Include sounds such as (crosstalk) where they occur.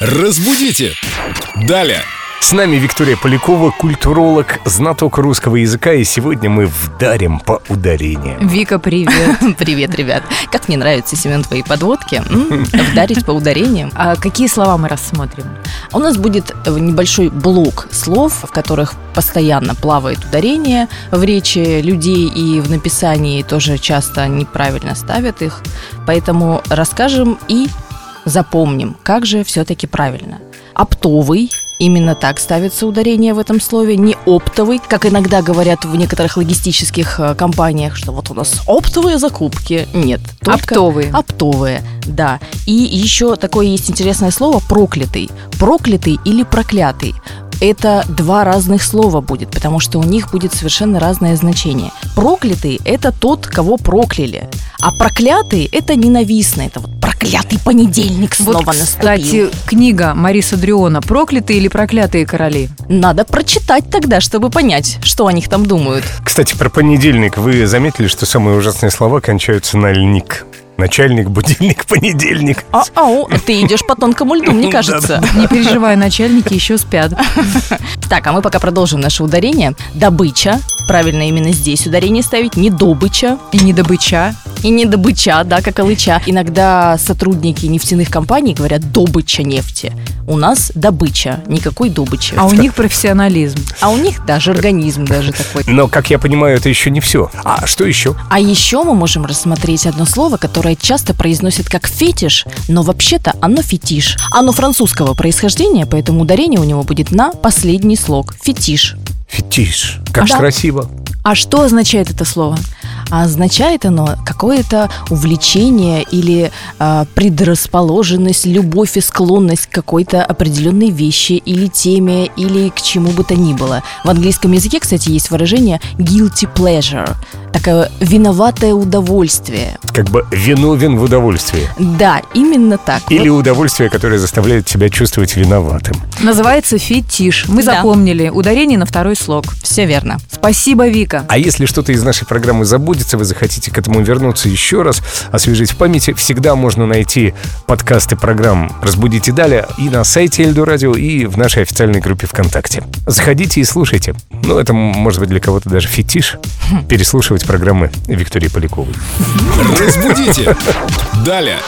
Разбудите! Далее! С нами Виктория Полякова, культуролог, знаток русского языка, и сегодня мы вдарим по ударениям. Вика, привет. (laughs) Привет, ребят. Как мне нравятся, Семен, твои подводки. Вдарить по ударениям. А какие слова мы рассмотрим? У нас будет небольшой блок слов, в которых постоянно плавает ударение в речи людей и в написании тоже часто неправильно ставят их. Поэтому расскажем и запомним, как же все-таки правильно. Оптовый Именно так ставится ударение в этом слове, не оптовый, как иногда говорят в некоторых логистических э, компаниях, что вот у нас оптовые закупки. Нет, только Оптовые. Оптовые, да. И еще такое есть интересное слово проклятый. Проклятый или проклятый это два разных слова будет, потому что у них будет совершенно разное значение. Проклятый – это тот, кого прокляли, а проклятый – это ненавистный, это вот проклятый понедельник снова вот, наступил. кстати, книга Мариса Дриона «Проклятые или проклятые короли»? Надо прочитать тогда, чтобы понять, что о них там думают. Кстати, про понедельник. Вы заметили, что самые ужасные слова кончаются на «льник»? Начальник, будильник, (laughs) понедельник. А, ау, ты идешь по тонкому льду, мне (laughs) кажется. Не переживай, начальники еще спят. (laughs) Так, а мы пока продолжим наше ударение. Добыча. Правильно именно здесь ударение ставить. Не добыча. И не добыча. И не добыча, да, как алыча. Иногда сотрудники нефтяных компаний говорят добыча нефти. У нас добыча, никакой добычи. А у них профессионализм. А у них даже организм даже такой. Но, как я понимаю, это еще не все. А что еще? А еще мы можем рассмотреть одно слово, которое часто произносят как фетиш, но вообще-то оно фетиш. Оно французского происхождения, поэтому ударение у него будет на последний слог. Фетиш. Фетиш. Как Да. красиво. А что означает это слово? А означает оно какое-то увлечение или а, предрасположенность, любовь и склонность к какой-то определенной вещи или теме, или к чему бы то ни было. В английском языке, кстати, есть выражение guilty pleasure. Такое виноватое удовольствие. Как бы виновен в удовольствии. Да, именно так. Или удовольствие, которое заставляет тебя чувствовать виноватым. Называется фетиш. Мы Да. запомнили. Ударение на второй слог. Все верно. Спасибо, Вика. А если что-то из нашей программы забудется, вы захотите к этому вернуться еще раз, освежить в памяти, всегда можно найти подкасты программ «Разбудите далее» и на сайте Эльду Радио, и в нашей официальной группе ВКонтакте. Заходите и слушайте. Ну, это может быть для кого-то даже фетиш, (laughs) переслушивать программы Виктории Поляковой. Разбудите! Далее!